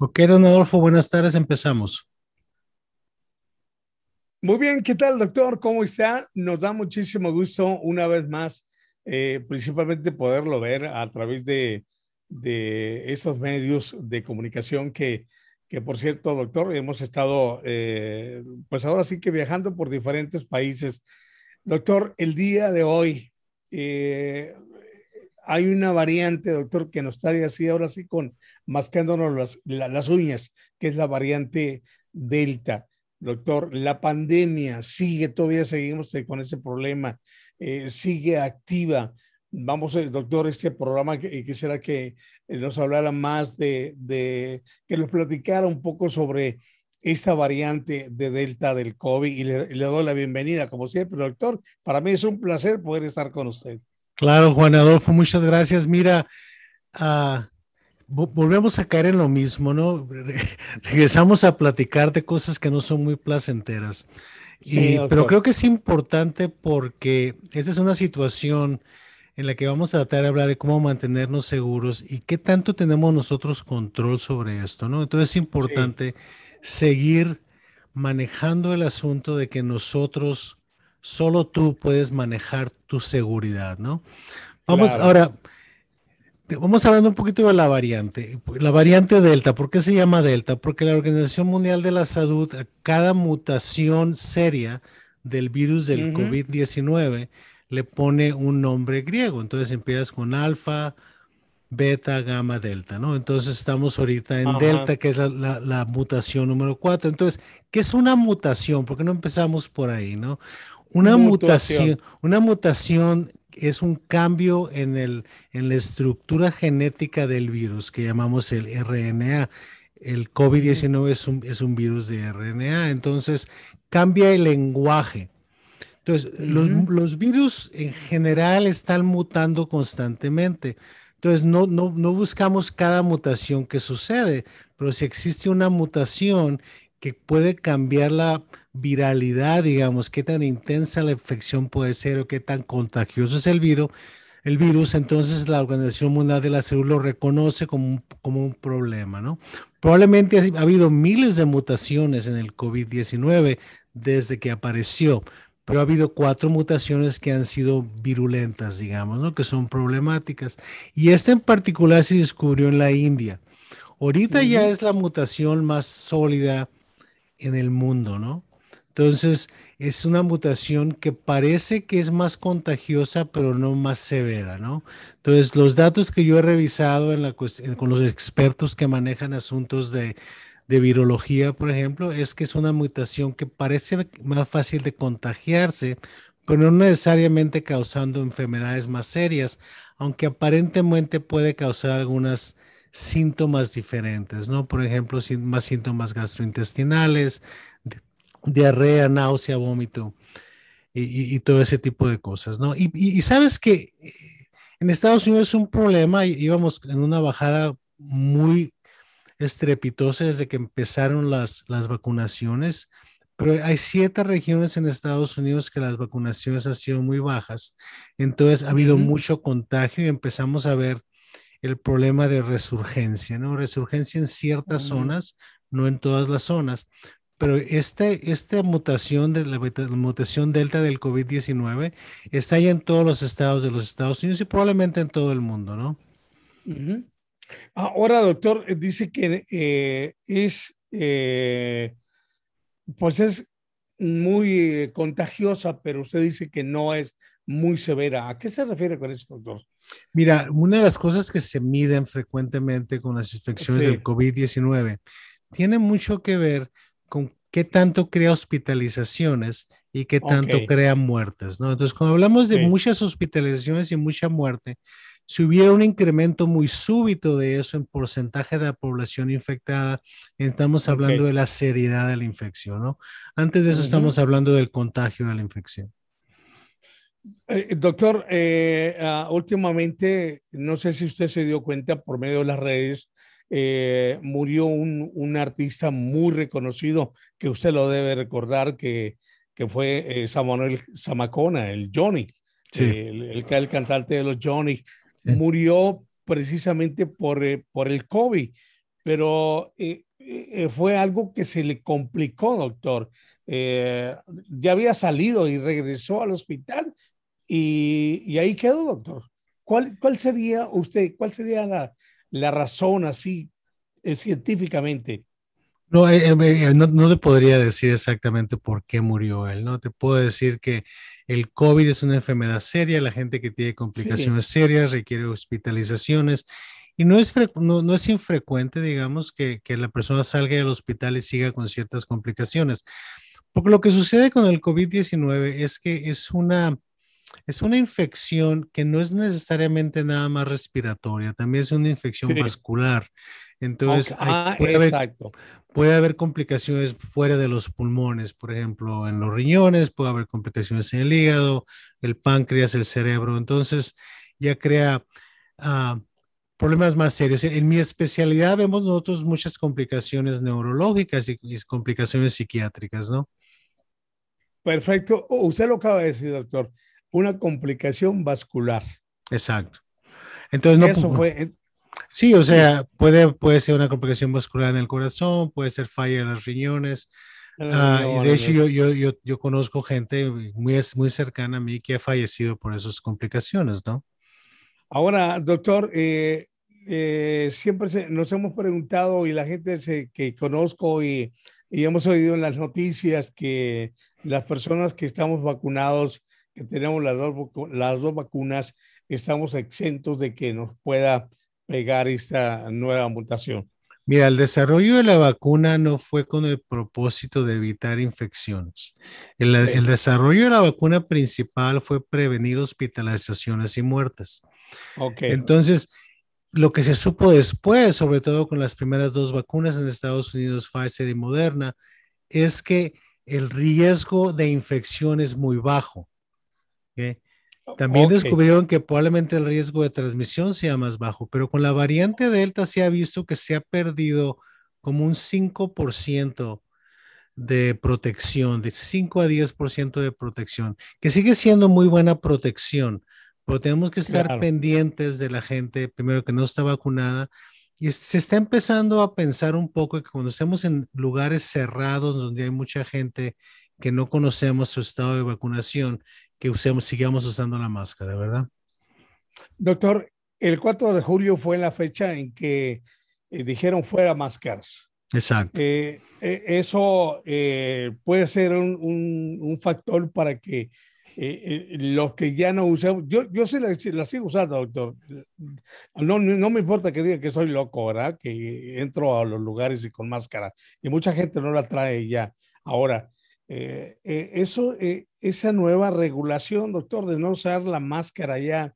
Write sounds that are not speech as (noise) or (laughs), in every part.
Ok, don Adolfo, buenas tardes, empezamos. Muy bien, ¿qué tal, doctor? ¿Cómo está? Nos da muchísimo gusto una vez más, eh, principalmente poderlo ver a través de, esos medios de comunicación que, que, por cierto, doctor, hemos estado, eh, pues ahora sí que viajando por diferentes países. Doctor, el día de hoy eh, hay una variante, doctor, que nos está así, ahora sí, con mascándonos las, las uñas, que es la variante Delta. Doctor, la pandemia sigue, todavía seguimos eh, con ese problema, eh, sigue activa. Vamos, eh, doctor, este programa, y quisiera que nos hablara más de, de, que nos platicara un poco sobre esta variante de Delta del COVID y le, doy la bienvenida, como siempre, doctor. Para mí es un placer poder estar con usted. Claro, Juan Adolfo, muchas gracias. Mira, uh, volvemos a caer en lo mismo, ¿no? (laughs) Regresamos a platicar de cosas que no son muy placenteras. Sí, y, pero creo que es importante porque esa es una situación en la que vamos a tratar de hablar de cómo mantenernos seguros y qué tanto tenemos nosotros control sobre esto, ¿no? Entonces es importante sí. seguir manejando el asunto de que nosotros, solo tú puedes manejar tu seguridad, ¿no? Vamos, claro. ahora, Vamos hablando un poquito de la variante. La variante Delta, ¿por qué se llama Delta? Porque la Organización Mundial de la Salud, a cada mutación seria del virus del uh -huh. COVID-19, le pone un nombre griego. Entonces empiezas con alfa, beta, gamma, delta, ¿no? Entonces estamos ahorita en Ajá. delta, que es la, la, la, mutación número 4. Entonces, ¿qué es una mutación? ¿Por qué no empezamos por ahí, no? Una mutación, mutación una mutación es un cambio en, el, en la estructura genética del virus que llamamos el RNA. El COVID-19 es un, es un virus de RNA, entonces cambia el lenguaje. Entonces, uh -huh. los, los, virus en general están mutando constantemente. Entonces, no, no, no buscamos cada mutación que sucede, pero si existe una mutación que puede cambiar la viralidad, digamos, qué tan intensa la infección puede ser o qué tan contagioso es el virus, el virus, entonces la Organización Mundial de la Salud lo reconoce como un, como un problema, ¿no? Probablemente ha habido miles de mutaciones en el COVID-19 desde que apareció, pero ha habido cuatro mutaciones que han sido virulentas, digamos, ¿no? Que son problemáticas. Y esta en particular se descubrió en la India. Ahorita uh -huh. ya es la mutación más sólida en el mundo, ¿no? Entonces, es una mutación que parece que es más contagiosa, pero no más severa, ¿no? Entonces, los datos que yo he revisado con los expertos que manejan asuntos de, de virología, por ejemplo, es que es una mutación que parece más fácil de contagiarse, pero no necesariamente causando enfermedades más serias, aunque aparentemente puede causar algunas síntomas diferentes, ¿no? Por ejemplo, más síntomas gastrointestinales, diarrea, náusea, vómito y, y, y, todo ese tipo de cosas, ¿no? Y, y, sabes que eh, en Estados Unidos es un problema, íbamos en una bajada muy estrepitosa desde que empezaron las, las vacunaciones, pero hay siete regiones en Estados Unidos que las vacunaciones han sido muy bajas, entonces ha habido uh -huh. mucho contagio y empezamos a ver el problema de resurgencia, ¿no? Resurgencia en ciertas uh -huh. zonas, no en todas las zonas, pero este, esta mutación de la, la mutación delta del COVID-19 está ya en todos los estados de los Estados Unidos y probablemente en todo el mundo, ¿no? Uh -huh. Ahora, doctor, eh, dice que eh, es, eh, pues es muy contagiosa, pero usted dice que no es muy severa. ¿A qué se refiere con eso, doctor? Mira, una de las cosas que se miden frecuentemente con las infecciones sí. del COVID-19 tiene mucho que ver con qué tanto crea hospitalizaciones y qué tanto okay. crea muertes, ¿no? Entonces, cuando hablamos de muchas hospitalizaciones y mucha muerte, si hubiera un incremento muy súbito de eso en porcentaje de la población infectada, estamos hablando okay. de la seriedad de la infección, ¿no? Antes de eso uh -huh. estamos hablando del contagio de la infección. Eh, doctor, eh, uh, últimamente, no sé si usted se dio cuenta por medio de las redes, eh, murió un, un, artista muy reconocido que usted lo debe recordar, que, que fue eh, Samuel Zamacona, el Johnny, sí. el, el, el, cantante de los Johnny. Sí. Murió precisamente por, eh, por el COVID, pero eh, fue algo que se le complicó, doctor. ya había salido y regresó al hospital y, ahí quedó, doctor. ¿Cuál, ¿Cuál sería usted, cuál sería la, la razón así científicamente? No, no, no, te podría decir exactamente por qué murió él, ¿no? Te puedo decir que el COVID es una enfermedad seria, la gente que tiene complicaciones serias requiere hospitalizaciones y no es, no, no es infrecuente, digamos, que, que, la persona salga del hospital y siga con ciertas complicaciones. Porque lo que sucede con el COVID-19 es que es una, es una infección que no es necesariamente nada más respiratoria, también es una infección vascular. Entonces, ah, puede, haber, puede, haber, complicaciones fuera de los pulmones, por ejemplo, en los riñones, puede haber complicaciones en el hígado, el páncreas, el cerebro. Entonces, ya crea uh, problemas más serios. En mi especialidad vemos nosotros muchas complicaciones neurológicas y, complicaciones psiquiátricas, ¿no? Perfecto. Usted lo acaba de decir, doctor. Una complicación vascular. Exacto. Entonces, no, Eso fue, sí, o sea, puede, puede ser una complicación vascular en el corazón, puede ser falla en los riñones. Ah, y de hecho, yo, yo, yo, yo, conozco gente muy, muy cercana a mí que ha fallecido por esas complicaciones, ¿no? Ahora, doctor, eh, eh, siempre nos hemos preguntado y la gente que conozco y, hemos oído en las noticias que las personas que estamos vacunados, que tenemos las dos, las dos vacunas, estamos exentos de que nos pueda pegar esta nueva mutación. Mira, el desarrollo de la vacuna no fue con el propósito de evitar infecciones. El, el desarrollo de la vacuna principal fue prevenir hospitalizaciones y muertes. Okay. Entonces, lo que se supo después, sobre todo con las primeras dos vacunas en Estados Unidos, Pfizer y Moderna, es que el riesgo de infección es muy bajo. También descubrieron que probablemente el riesgo de transmisión sea más bajo, pero con la variante Delta se ha visto que se ha perdido como un 5% de protección, de 5 a 10% de protección, que sigue siendo muy buena protección, pero tenemos que estar pendientes de la gente, primero que no está vacunada, y se está empezando a pensar un poco que cuando estemos en lugares cerrados donde hay mucha gente que no conocemos su estado de vacunación, que usemos, sigamos usando la máscara, ¿verdad? Doctor, el 4 de julio fue la fecha en que eh, dijeron fuera máscaras. Exacto. Eh, eh, eso puede ser un, un, factor para que eh, eh, los que ya no usamos, yo, yo sí la, la, sigo usando, doctor. No, no me importa que diga que soy loco, ¿verdad? Que entro a los lugares y con máscara. Y mucha gente no la trae ya. Ahora, eh, eso, esa nueva regulación, doctor, de no usar la máscara ya,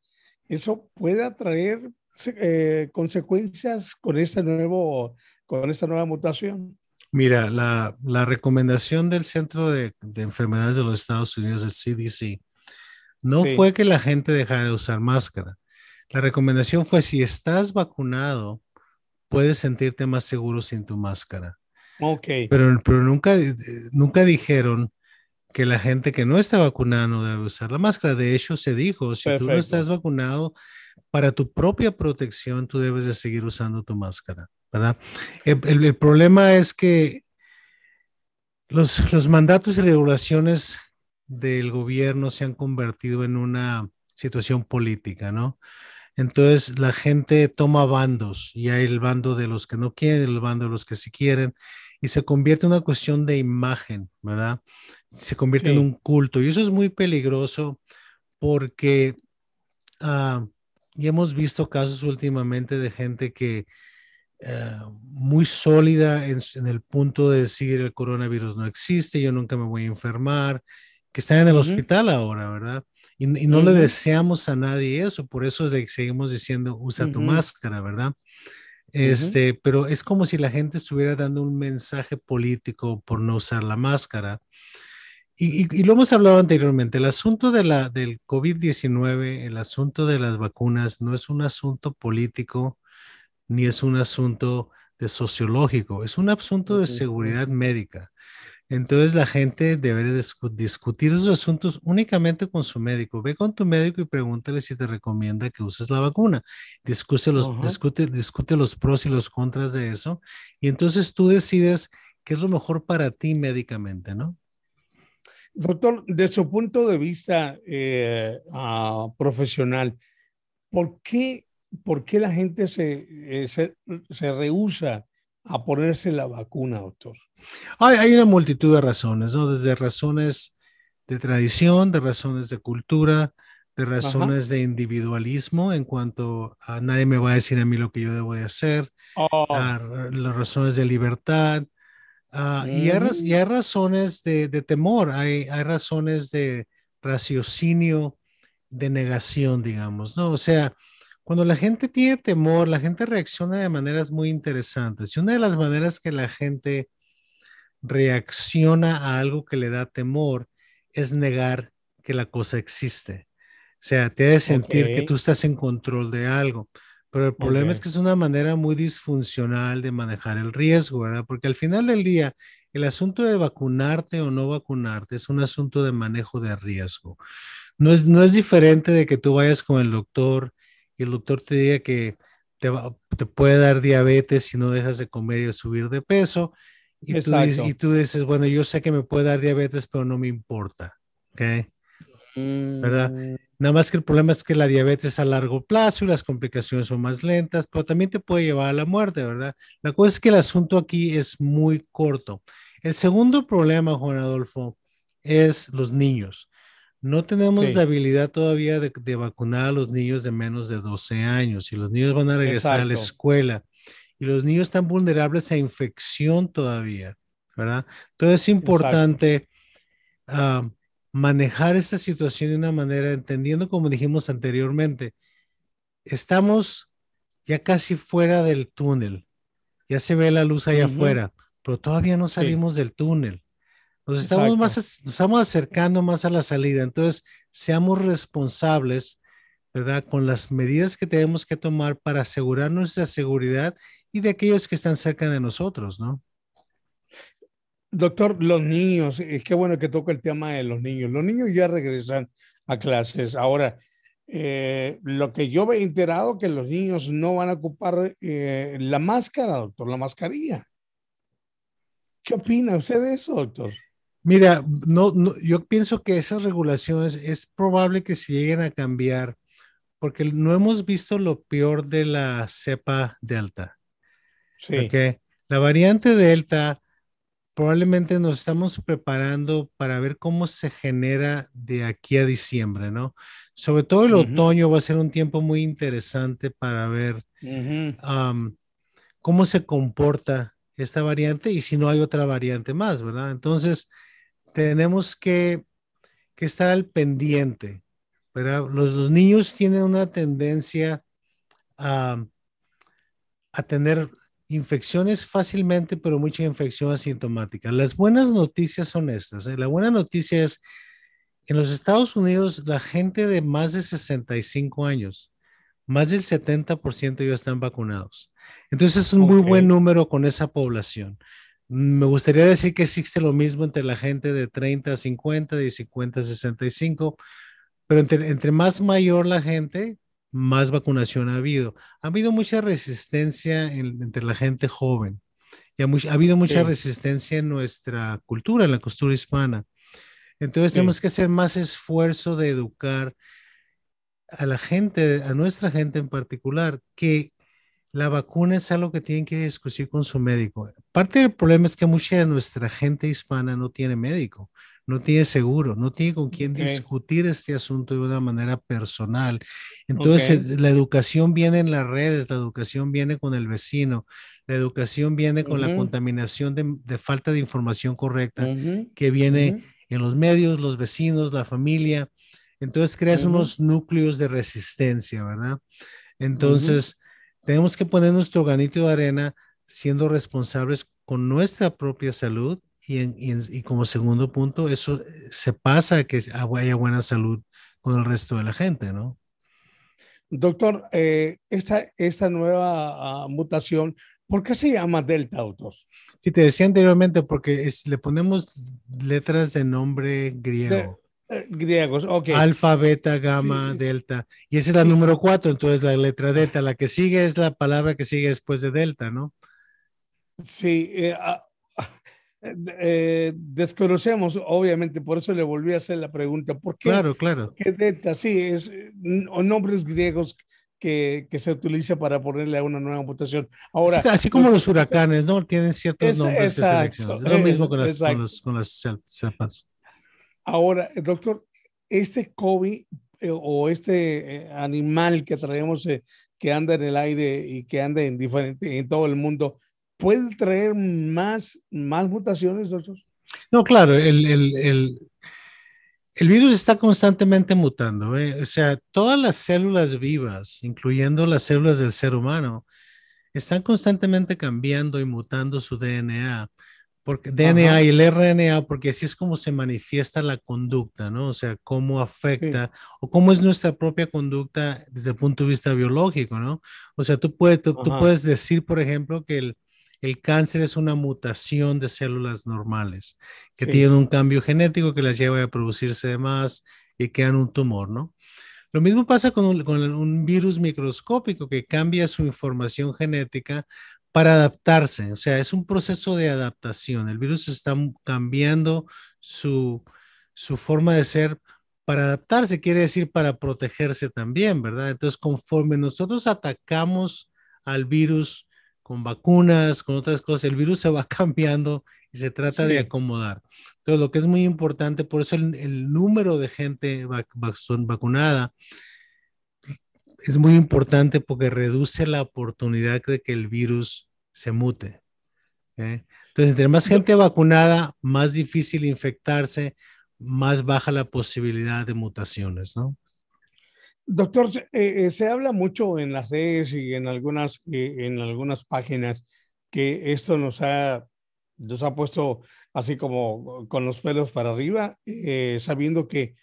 eso puede atraer consecuencias con esta, nuevo, con esta nueva mutación. Mira, la, la recomendación del Centro de, de, Enfermedades de los Estados Unidos, el CDC, no fue que la gente dejara de usar máscara. La recomendación fue si estás vacunado, puedes sentirte más seguro sin tu máscara. Ok. Pero, pero nunca, nunca dijeron que la gente que no está vacunada no debe usar la máscara. De hecho, se dijo, si tú no estás vacunado, para tu propia protección, tú debes de seguir usando tu máscara. ¿verdad? El, problema es que los, los mandatos y regulaciones del gobierno se han convertido en una situación política, ¿no? Entonces la gente toma bandos y hay el bando de los que no quieren, el bando de los que sí quieren y se convierte en una cuestión de imagen, ¿verdad? Se convierte en un culto y eso es muy peligroso porque uh, y hemos visto casos últimamente de gente que eh, muy sólida en, el punto de decir el coronavirus no existe, yo nunca me voy a enfermar, que están en el hospital ahora, ¿verdad? Y, no le deseamos a nadie eso, por eso le seguimos diciendo, usa tu máscara, ¿verdad? Este, pero es como si la gente estuviera dando un mensaje político por no usar la máscara. Y, y, lo hemos hablado anteriormente, el asunto de la, del COVID-19, el asunto de las vacunas, no es un asunto político, ni es un asunto de sociológico, es un asunto de seguridad médica. Entonces la gente debe discutir esos asuntos únicamente con su médico. Ve con tu médico y pregúntale si te recomienda que uses la vacuna. Discute los, discute, discute los pros y los contras de eso. Y entonces tú decides qué es lo mejor para ti médicamente, ¿no? Doctor, de su punto de vista eh, ah, profesional, ¿por qué, ¿por qué, la gente se, eh, se, se rehúsa a ponerse la vacuna, doctor? Hay, una multitud de razones, ¿no? Desde razones de tradición, de razones de cultura, de razones de individualismo en cuanto a nadie me va a decir a mí lo que yo debo de hacer, oh. las razones de libertad, y, hay, razones de, temor, hay, hay, razones de raciocinio, de negación, digamos, ¿no? O sea, cuando la gente tiene temor, la gente reacciona de maneras muy interesantes. Y una de las maneras que la gente reacciona a algo que le da temor es negar que la cosa existe. O sea, te hace sentir que tú estás en control de algo. Pero el problema es que es una manera muy disfuncional de manejar el riesgo, ¿verdad? Porque al final del día, el asunto de vacunarte o no vacunarte es un asunto de manejo de riesgo. No es, no es diferente de que tú vayas con el doctor y el doctor te diga que te, te puede dar diabetes si no dejas de comer y subir de peso y tú, dices, y tú, dices, bueno, yo sé que me puede dar diabetes, pero no me importa. ¿Ok? ¿Verdad? Mm. Nada más que el problema es que la diabetes es a largo plazo y las complicaciones son más lentas, pero también te puede llevar a la muerte, ¿verdad? La cosa es que el asunto aquí es muy corto. El segundo problema, Juan Adolfo, es los niños. No tenemos la habilidad todavía de, vacunar a los niños de menos de 12 años y los niños van a regresar a la escuela y los niños están vulnerables a infección todavía, ¿verdad? Entonces es importante ah, manejar esta situación de una manera, entendiendo como dijimos anteriormente, estamos ya casi fuera del túnel, ya se ve la luz allá afuera, pero todavía no salimos del túnel. Nos estamos, más, nos estamos acercando más a la salida, entonces seamos responsables ¿verdad? Con las medidas que tenemos que tomar para asegurar nuestra seguridad y de aquellos que están cerca de nosotros, ¿no? Doctor, los niños, es que bueno que toca el tema de los niños. Los niños ya regresan a clases. Ahora, eh, lo que yo me he enterado que los niños no van a ocupar eh, la máscara, doctor, la mascarilla. ¿Qué opina usted de eso, doctor? Mira, no, no, yo pienso que esas regulaciones es probable que se lleguen a cambiar porque no hemos visto lo peor de la cepa delta. Sí. La variante delta probablemente nos estamos preparando para ver cómo se genera de aquí a diciembre, ¿no? Sobre todo el otoño va a ser un tiempo muy interesante para ver cómo se comporta esta variante y si no hay otra variante más, ¿verdad? Entonces, tenemos que, que estar al pendiente los, niños tienen una tendencia a, tener infecciones fácilmente, pero mucha infección asintomática. Las buenas noticias son estas. ¿eh? La buena noticia es, en los Estados Unidos, la gente de más de 65 años, más del 70% ya están vacunados. Entonces es un muy buen número con esa población. Me gustaría decir que existe lo mismo entre la gente de 30 a 50, de 50 a 65, pero entre, más mayor la gente, más vacunación ha habido. Ha habido mucha resistencia entre la gente joven. Y ha, habido mucha resistencia en nuestra cultura, en la cultura hispana. Entonces tenemos que hacer más esfuerzo de educar a la gente, a nuestra gente en particular, que la vacuna es algo que tienen que discutir con su médico. Parte del problema es que mucha de nuestra gente hispana no tiene médico no tiene seguro, no tiene con quién discutir este asunto de una manera personal. Entonces, la educación viene en las redes, la educación viene con el vecino, la educación viene con la contaminación de, falta de información correcta que viene en los medios, los vecinos, la familia. Entonces, creas unos núcleos de resistencia, ¿verdad? Entonces, tenemos que poner nuestro granito de arena siendo responsables con nuestra propia salud y, como segundo punto, eso eh, se pasa a que haya buena salud con el resto de la gente, ¿no? Doctor, eh, esta, esta nueva ah, mutación ¿Por qué se llama Delta, autor? Sí, te decía anteriormente, porque le ponemos letras de nombre griego. Griegos, ok. Alfa, beta, gamma, delta. Y esa es la número cuatro, entonces la letra delta. La que sigue es la palabra que sigue después de delta, ¿no? Sí, eh, eh, desconocemos, obviamente, por eso le volví a hacer la pregunta. ¿Por qué? Claro, claro. ¿Qué delta? Sí, es nombres griegos que, que, se utiliza para ponerle a una nueva mutación. Ahora, así, como los huracanes, ¿no? Tienen ciertos nombres exacto, Es lo mismo con las, con las, cepas. Ahora, doctor, este COVID eh, o este eh, animal que traemos que anda en el aire y que anda en diferente en todo el mundo, ¿puede traer más, más mutaciones? No, claro, el, el, el, el virus está constantemente mutando. ¿eh? O sea, todas las células vivas, incluyendo las células del ser humano, están constantemente cambiando y mutando su DNA. Porque DNA y el RNA, porque así es como se manifiesta la conducta, ¿no? O sea, cómo afecta o cómo es nuestra propia conducta desde el punto de vista biológico, ¿no? O sea, tú puedes, tú puedes decir, por ejemplo, que el, el cáncer es una mutación de células normales que tienen un cambio genético que las lleva a producirse de más y crean un tumor, ¿no? Lo mismo pasa con un, virus microscópico que cambia su información genética para adaptarse. O sea, es un proceso de adaptación. El virus está cambiando su, su forma de ser para adaptarse, quiere decir para protegerse también, ¿verdad? Entonces, conforme nosotros atacamos al virus con vacunas, con otras cosas, el virus se va (laughs) cambiando y se trata de acomodar. Entonces, lo que es muy importante, por eso el, número de gente vacunada es muy importante porque reduce la oportunidad de que el virus se mute. Entonces, entre más gente vacunada, más difícil infectarse, más baja la posibilidad de mutaciones, ¿no? Doctor, eh, eh, se habla mucho en las redes y en algunas, eh, en algunas páginas que esto nos ha, nos ha puesto así como con los pelos para arriba, sabiendo que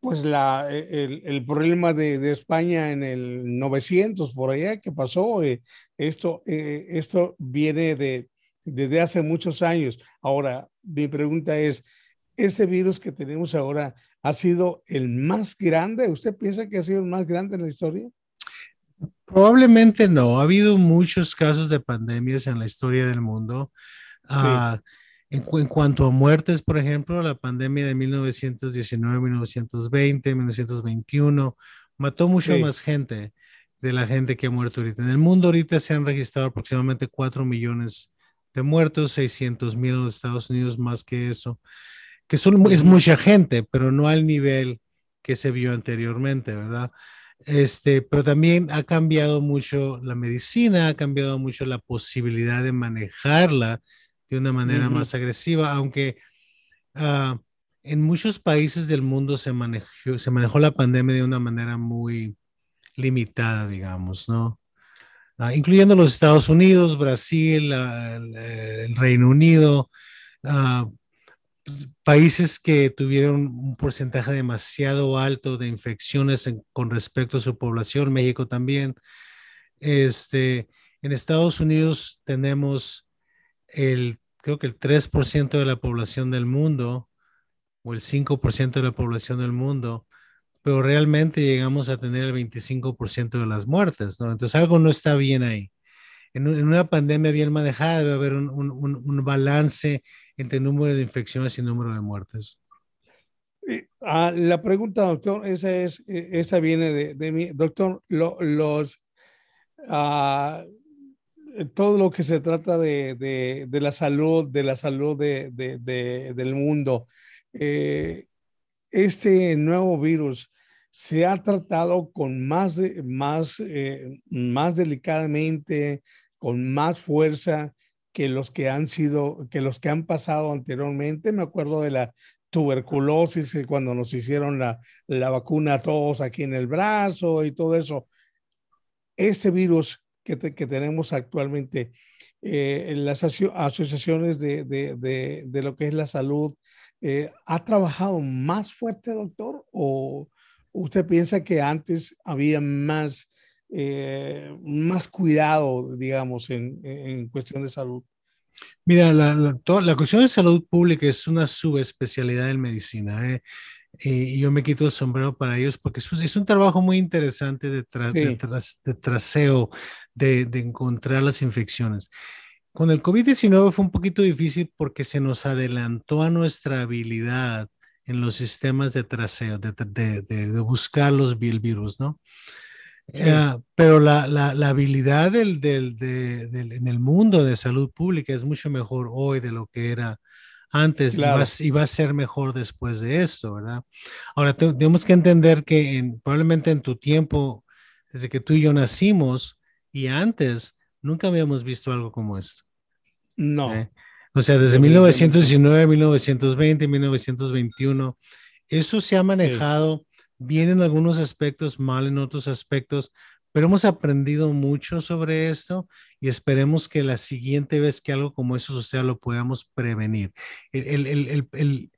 pues la, el, el problema de, de, España en el 900, por allá, que pasó, esto, esto viene de, desde hace muchos años. Ahora, mi pregunta es, ese virus que tenemos ahora ha sido el más grande? ¿Usted piensa que ha sido el más grande en la historia? Probablemente no. Ha habido muchos casos de pandemias en la historia del mundo. Ah, en, cuanto a muertes, por ejemplo, la pandemia de 1919, 1920, 1921 mató mucho más gente de la gente que ha muerto ahorita. En el mundo ahorita se han registrado aproximadamente 4 millones de muertos, 600 mil en los Estados Unidos, más que eso que son, es mucha gente, pero no al nivel que se vio anteriormente, ¿verdad? Este, pero también ha cambiado mucho la medicina, ha cambiado mucho la posibilidad de manejarla de una manera más agresiva, aunque uh, en muchos países del mundo se manejó, se manejó la pandemia de una manera muy limitada, digamos, ¿no? Uh, incluyendo los Estados Unidos, Brasil, el, el, Reino Unido, países que tuvieron un porcentaje demasiado alto de infecciones con respecto a su población, México también. Este, en Estados Unidos tenemos el, creo que el 3% de la población del mundo o el 5% de la población del mundo, pero realmente llegamos a tener el 25% de las muertes, ¿no? Entonces algo no está bien ahí. En, una pandemia bien manejada debe haber un, un, un balance entre el número de infecciones y el número de muertes? Ah, la pregunta, doctor, esa, es, e, esa viene de, de mí. Doctor, los, ah, todo lo que se trata de, de, la salud, de la salud de, del mundo, eh, este nuevo virus se ha tratado con más, más, eh, más delicadamente, con más fuerza que los que han sido, que los que han pasado anteriormente. Me acuerdo de la tuberculosis, cuando nos hicieron la, la vacuna a todos aquí en el brazo y todo eso. Ese virus que, que tenemos actualmente, eh, las asociaciones de, de, de, de, lo que es la salud, eh, ¿ha trabajado más fuerte, doctor? ¿O usted piensa que antes había más eh, más cuidado, digamos, en, en, cuestión de salud? Mira, la, la, cuestión de salud pública es una subespecialidad en medicina. ¿Eh? y yo me quito el sombrero para ellos porque es, un trabajo muy interesante de, de, traseo, de, de, encontrar las infecciones. Con el COVID-19 fue un poquito difícil porque se nos adelantó a nuestra habilidad en los sistemas de traseo, de, buscar los virus, ¿no? Eh, pero la, la, habilidad del, del, en el mundo de salud pública es mucho mejor hoy de lo que era antes y, va, a ser mejor después de esto, ¿verdad? Ahora, tenemos que entender que en, probablemente en tu tiempo, desde que tú y yo nacimos y antes, nunca habíamos visto algo como esto. No. ¿eh? O sea, desde 1919, 1920, 1921, eso se ha manejado bien en algunos aspectos, mal en otros aspectos, pero hemos aprendido mucho sobre esto y esperemos que la siguiente vez que algo como eso suceda lo podamos prevenir. El, el, el,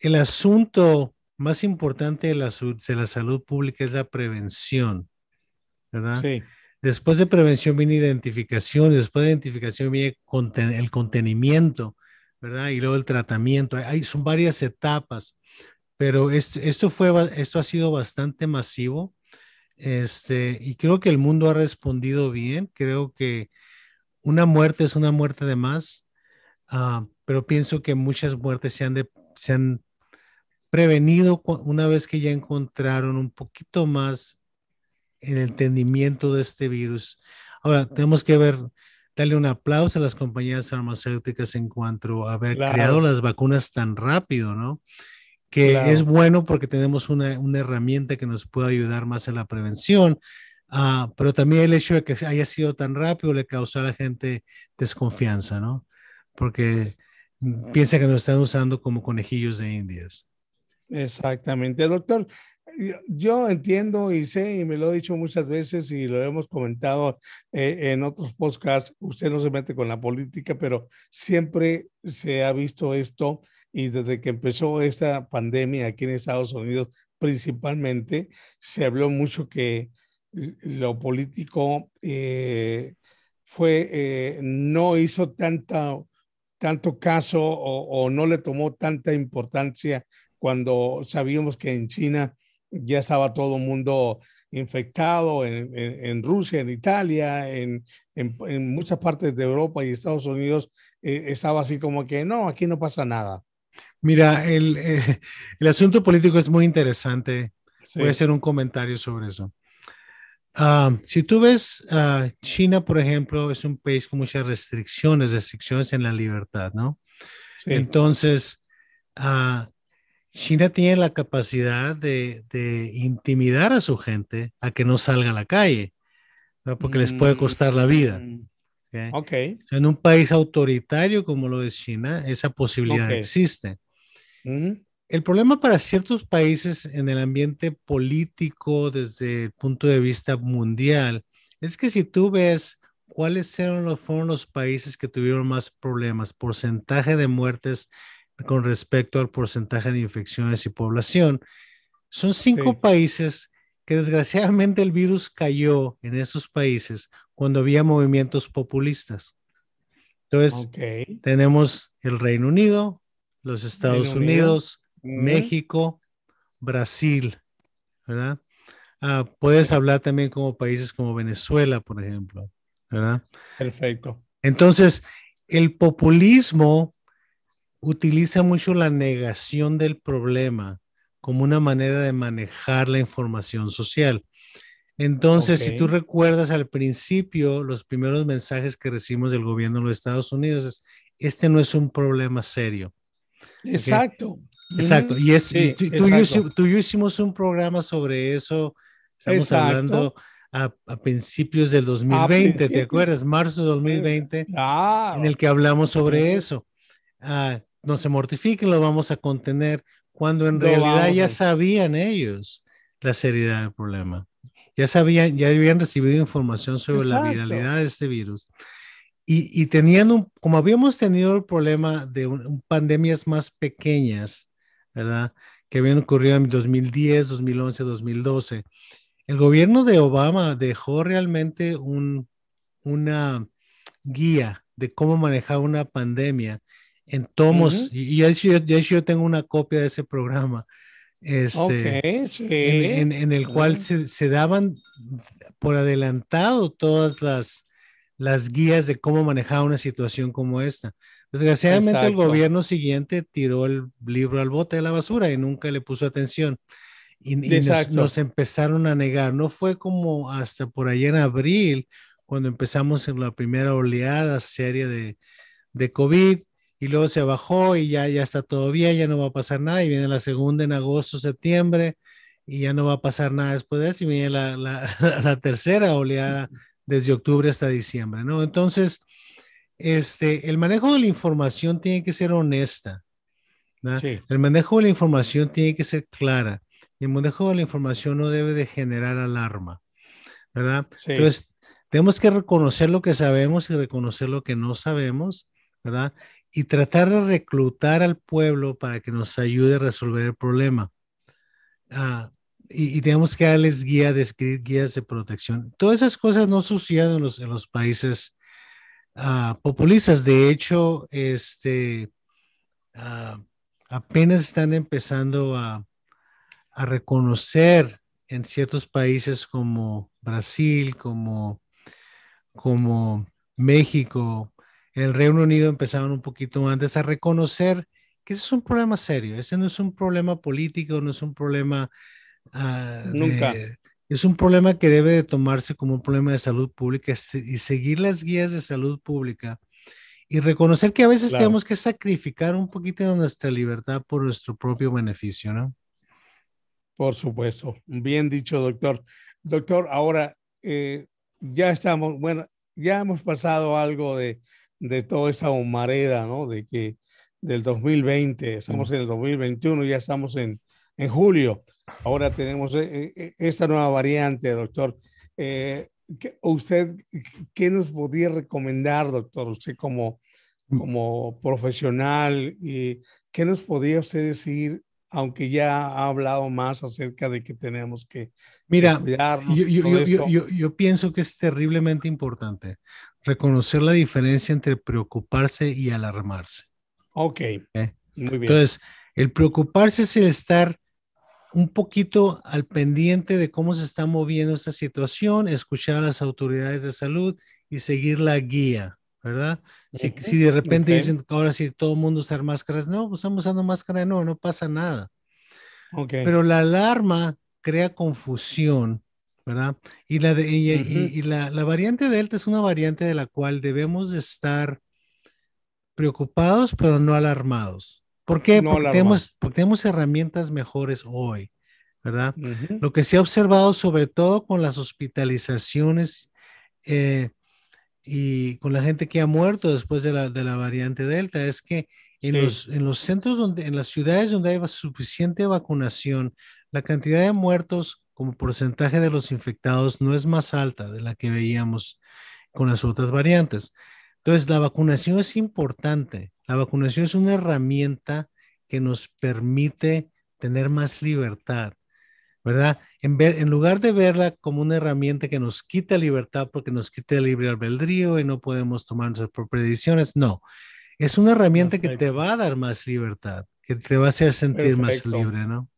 el asunto más importante de la, de la, salud pública es la prevención, ¿verdad? Sí. Después de prevención viene identificación, después de identificación viene el contenimiento, ¿verdad? Y luego el tratamiento. Hay, son varias etapas, pero esto, esto, fue, esto ha sido bastante masivo este, y creo que el mundo ha respondido bien. Creo que una muerte es una muerte de más, ah, pero pienso que muchas muertes se han, se han prevenido una vez que ya encontraron un poquito más el entendimiento de este virus. Ahora, tenemos que ver, darle un aplauso a las compañías farmacéuticas en cuanto a haber creado las vacunas tan rápido, ¿no? Que es bueno porque tenemos una, una, herramienta que nos puede ayudar más en la prevención, uh, pero también el hecho de que haya sido tan rápido le causó a la gente desconfianza, ¿no? Porque piensa que nos están usando como conejillos de indias. Exactamente, doctor. Yo entiendo y sé, y me lo he dicho muchas veces y lo hemos comentado eh, en otros podcasts, usted no se mete con la política, pero siempre se ha visto esto y desde que empezó esta pandemia aquí en Estados Unidos principalmente, se habló mucho que lo político eh, fue, eh, no hizo tanta, tanto caso o, no le tomó tanta importancia cuando sabíamos que en China ya estaba todo el mundo infectado, en, Rusia, en Italia, en, en, muchas partes de Europa y Estados Unidos, eh, estaba así como que no, aquí no pasa nada. Mira, el, eh, el, asunto político es muy interesante. Voy a hacer un comentario sobre eso. Ah, si tú ves, uh, China, por ejemplo, es un país con muchas restricciones, restricciones en la libertad, ¿no? Entonces, uh, China tiene la capacidad de, de, intimidar a su gente a que no salga a la calle, ¿no? porque les puede costar la vida. Mm. Okay. En un país autoritario como lo es China, esa posibilidad existe. El problema para ciertos países en el ambiente político desde el punto de vista mundial es que si tú ves cuáles fueron los, fueron los países que tuvieron más problemas, porcentaje de muertes con respecto al porcentaje de infecciones y población, son cinco países que desgraciadamente el virus cayó en esos países cuando había movimientos populistas. Entonces, tenemos el Reino Unido, los Estados Unidos, México, Brasil, ¿verdad? Ah, puedes hablar también como países como Venezuela, por ejemplo, ¿verdad? Perfecto. Entonces, el populismo utiliza mucho la negación del problema como una manera de manejar la información social. Entonces, si tú recuerdas al principio, los primeros mensajes que recibimos del gobierno de los Estados Unidos es, este no es un problema serio. Exacto. Exacto. Y, es, tú, y yo, hicimos un programa sobre eso. Estamos hablando a, principios del 2020, ¿te acuerdas? Marzo de 2020, en el que hablamos sobre eso. Ah, no se mortifiquen, lo vamos a contener, cuando en realidad ya sabían ellos la seriedad del problema ya sabían, ya habían recibido información sobre la viralidad de este virus. Y, y tenían un, como habíamos tenido el problema de pandemias más pequeñas, ¿verdad? Que habían ocurrido en 2010, 2011, 2012. el gobierno de Obama dejó realmente un, una guía de cómo manejar una pandemia en tomos, y, de, hecho, yo tengo una copia de ese programa, este, en, el cual se, daban por adelantado todas las, las guías de cómo manejar una situación como esta. Desgraciadamente el gobierno siguiente tiró el libro al bote de la basura y nunca le puso atención. Y, nos, empezaron a negar. No fue como hasta por allá en abril, cuando empezamos en la primera oleada seria de, de COVID, y luego se bajó y ya, ya está todo bien, ya no va a pasar nada, y viene la segunda en agosto, septiembre, y ya no va a pasar nada después de eso, y viene la, la, (laughs) la tercera oleada desde octubre hasta diciembre, ¿no? Entonces, este, el manejo de la información tiene que ser honesta. El manejo de la información tiene que ser clara. Y el manejo de la información no debe de generar alarma, ¿verdad? Entonces, tenemos que reconocer lo que sabemos y reconocer lo que no sabemos, ¿verdad? Y tratar de reclutar al pueblo para que nos ayude a resolver el problema. Ah, y, tenemos que darles guía de, guías de protección. Todas esas cosas no suceden en los, en los países Ah, populistas. De hecho, este, ah, apenas están empezando a, reconocer en ciertos países como Brasil, como, como México, el Reino Unido empezaron un poquito antes a reconocer que ese es un problema serio, ese no es un problema político, no es un problema uh, Nunca. Es un problema que debe de tomarse como un problema de salud pública y seguir las guías de salud pública y reconocer que a veces tenemos que sacrificar un poquito de nuestra libertad por nuestro propio beneficio, ¿no? Por supuesto. Bien dicho, doctor. Doctor, ahora eh, ya estamos, bueno, ya hemos pasado algo de, de toda esa humareda, ¿no? De que del 2020, estamos en el 2021, ya estamos en, en julio. Ahora tenemos eh, eh, esta nueva variante, doctor. Eh, ¿Usted qué nos podría recomendar, doctor? Usted como, como profesional, y ¿qué nos podría usted decir, aunque ya ha hablado más acerca de que tenemos que Mira, yo, yo, yo, yo, pienso que es terriblemente importante reconocer la diferencia entre preocuparse y alarmarse. Ok, muy bien. Entonces, el preocuparse es el estar un poquito al pendiente de cómo se está moviendo esta situación, escuchar a las autoridades de salud y seguir la guía, ¿verdad? Si, si de repente dicen que ahora sí todo el mundo usar máscaras, no, pues estamos usando máscara, no, no pasa nada. Okay. Pero la alarma crea confusión, ¿verdad? Y, la, y, la, la variante Delta es una variante de la cual debemos estar preocupados, pero no alarmados. ¿Por qué? porque, tenemos, herramientas mejores hoy, ¿verdad? Lo que se ha observado sobre todo con las hospitalizaciones eh, y con la gente que ha muerto después de la, de la variante Delta es que en, los, en los centros donde, en las ciudades donde hay suficiente vacunación, la cantidad de muertos como porcentaje de los infectados no es más alta de la que veíamos con las otras variantes. Entonces, la vacunación es importante. La vacunación es una herramienta que nos permite tener más libertad, ¿verdad? En, ver, en lugar de verla como una herramienta que nos quita libertad porque nos quita el libre albedrío y no podemos tomar nuestras propias decisiones, no. Es una herramienta que te va a dar más libertad, que te va a hacer sentir más libre, ¿no?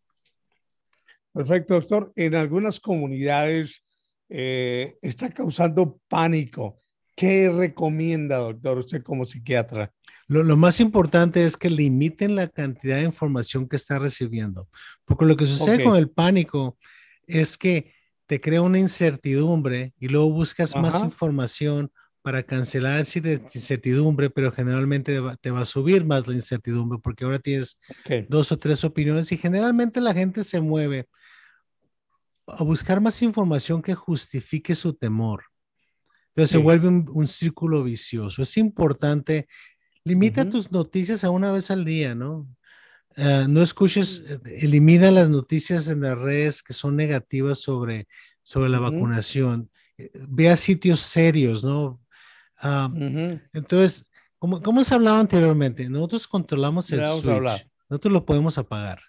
Perfecto, doctor. En algunas comunidades eh, está causando pánico ¿Qué recomienda, doctor, usted como psiquiatra? Lo, más importante es que limiten la cantidad de información que está recibiendo, porque lo que sucede con el pánico es que te crea una incertidumbre y luego buscas más información para cancelar esa incertidumbre, pero generalmente te va a subir más la incertidumbre porque ahora tienes dos o tres opiniones y generalmente la gente se mueve a buscar más información que justifique su temor. Entonces se vuelve un, círculo vicioso. Es importante, limita tus noticias a una vez al día, ¿no? Eh, no escuches, eh, elimina las noticias en las redes que son negativas sobre, sobre la vacunación. Eh, ve a sitios serios, ¿no? Ah, entonces, como, como se hablaba anteriormente, nosotros controlamos el switch. Nosotros lo podemos apagar.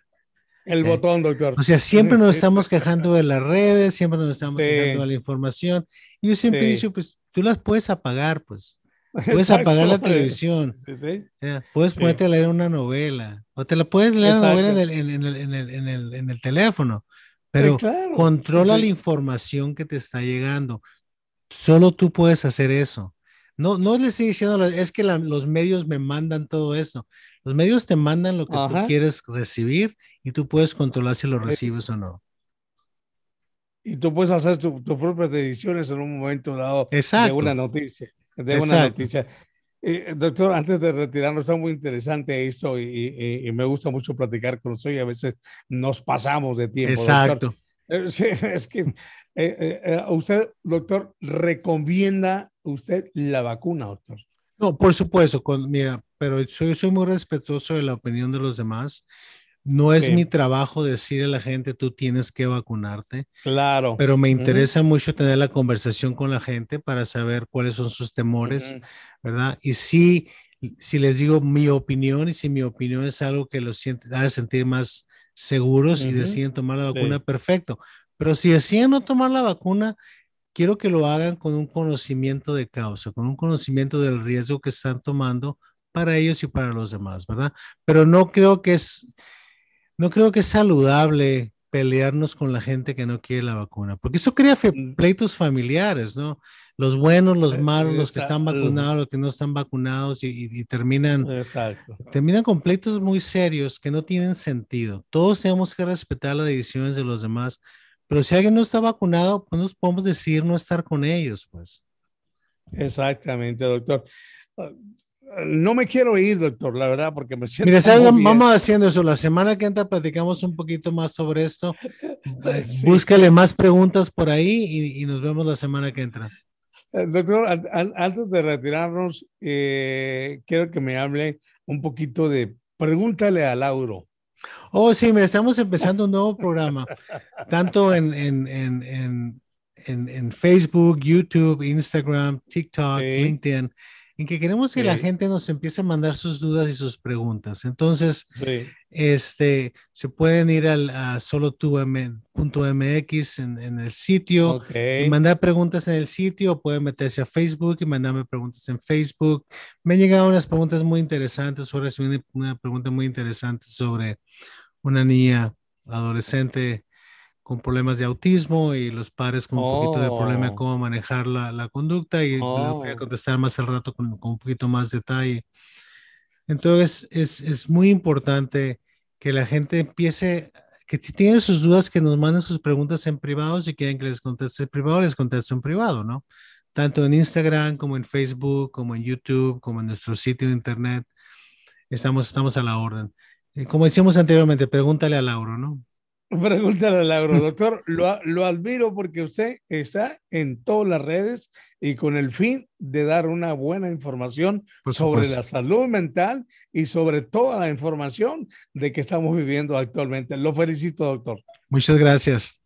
El botón, doctor. O sea, siempre nos estamos quejando de las redes, siempre nos estamos quejando de la información. Y yo siempre he dicho, pues tú las puedes apagar, pues. (laughs) Puedes apagar la televisión. puedes ponerte a leer una novela. O te la puedes leer la novela en el, en, el, en, el, en el, teléfono. Pero controla la información que te está llegando. Solo tú puedes hacer eso. No, no le estoy diciendo, es que los medios me mandan todo eso. Los medios te mandan lo que tú quieres recibir y tú puedes controlar si lo recibes o no. Y tú puedes hacer tus propias decisiones en un momento dado de una noticia. De una noticia. Eh, doctor, antes de retirarnos, está muy interesante esto y, me gusta mucho platicar con usted y a veces nos pasamos de tiempo. Exacto. Eh, (laughs) es que eh, usted, doctor, recomienda usted la vacuna, doctor. No, por supuesto, con, mira, pero soy, soy muy respetuoso de la opinión de los demás. No es mi trabajo decirle a la gente, tú tienes que vacunarte. Claro. Pero me interesa mucho tener la conversación con la gente para saber cuáles son sus temores, ¿verdad? Y si, si les digo mi opinión y si mi opinión es algo que los hace sentir más seguros y deciden tomar la vacuna, perfecto. Pero si deciden no tomar la vacuna, quiero que lo hagan con un conocimiento de causa, con un conocimiento del riesgo que están tomando para ellos y para los demás, ¿verdad? Pero no creo que es, no creo que es saludable pelearnos con la gente que no quiere la vacuna, porque eso crea mm. pleitos familiares, ¿no? Los buenos, los eh, malos, los que están vacunados, los que no están vacunados y, terminan, terminan con pleitos muy serios que no tienen sentido. Todos tenemos que respetar las decisiones de los demás, pero si alguien no está vacunado, pues nos podemos decir no estar con ellos, pues. Exactamente, doctor no me quiero ir, doctor, la verdad, porque me siento. Mira, vamos haciendo eso. La semana que entra platicamos un poquito más sobre esto. (laughs) Eh, búscale más preguntas por ahí y, nos vemos la semana que entra. Eh, doctor, antes de retirarnos, eh, quiero que me hable un poquito de Pregúntale a Lauro. Oh, sí, me estamos empezando un nuevo programa, (laughs) tanto en, en, en, en Facebook, YouTube, Instagram, TikTok, LinkedIn en que queremos que la gente nos empiece a mandar sus dudas y sus preguntas. Entonces, este, se pueden ir al, a solo.mx en, en, el sitio y mandar preguntas en el sitio, pueden meterse a Facebook y mandarme preguntas en Facebook. Me han llegado unas preguntas muy interesantes, ahora recibí una pregunta muy interesante sobre una niña adolescente con problemas de autismo y los padres con un poquito de problema de oh. cómo manejar la, la conducta y voy a oh. contestar más al rato con, con, un poquito más detalle. Entonces, es, es, muy importante que la gente empiece, que si tienen sus dudas, que nos manden sus preguntas en privado, si quieren que les conteste en privado, les contesto en privado, ¿no? Tanto en Instagram como en Facebook, como en YouTube, como en nuestro sitio de internet. Estamos, estamos a la orden. Como decíamos anteriormente, pregúntale a Lauro, ¿no? Pregúntale a Lauro, doctor. Lo, lo, admiro porque usted está en todas las redes y con el fin de dar una buena información sobre la salud mental y sobre toda la información de que estamos viviendo actualmente. Lo felicito, doctor. Muchas gracias.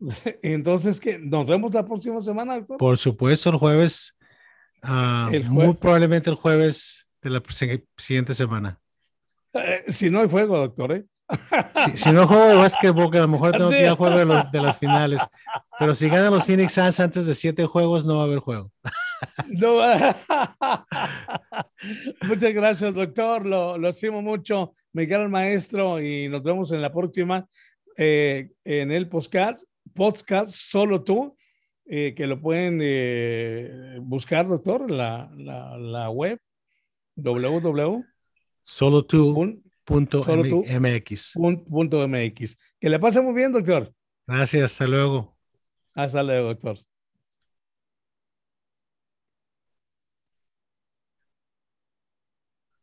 (laughs) Entonces, ¿qué? ¿nos vemos la próxima semana, doctor? Por supuesto, el jueves. Ah, muy probablemente el jueves de la siguiente semana. Eh, si no hay juego, doctor, ¿eh? Si, no juego de básquetbol, que a lo mejor tengo que ir al juego de, las finales. Pero si ganan los Phoenix Suns antes de siete juegos, no va a haber juego. (laughs) Muchas gracias, doctor. Lo, lo estimo mucho. Miguel Maestro y nos vemos en la próxima eh, en el podcast, podcast Solo Tú, eh, que lo pueden eh, buscar, doctor, la, la, la web www. Solo tú. Punto MX. Punto MX. Que le pase muy bien, doctor. Gracias, hasta luego. Hasta luego, doctor.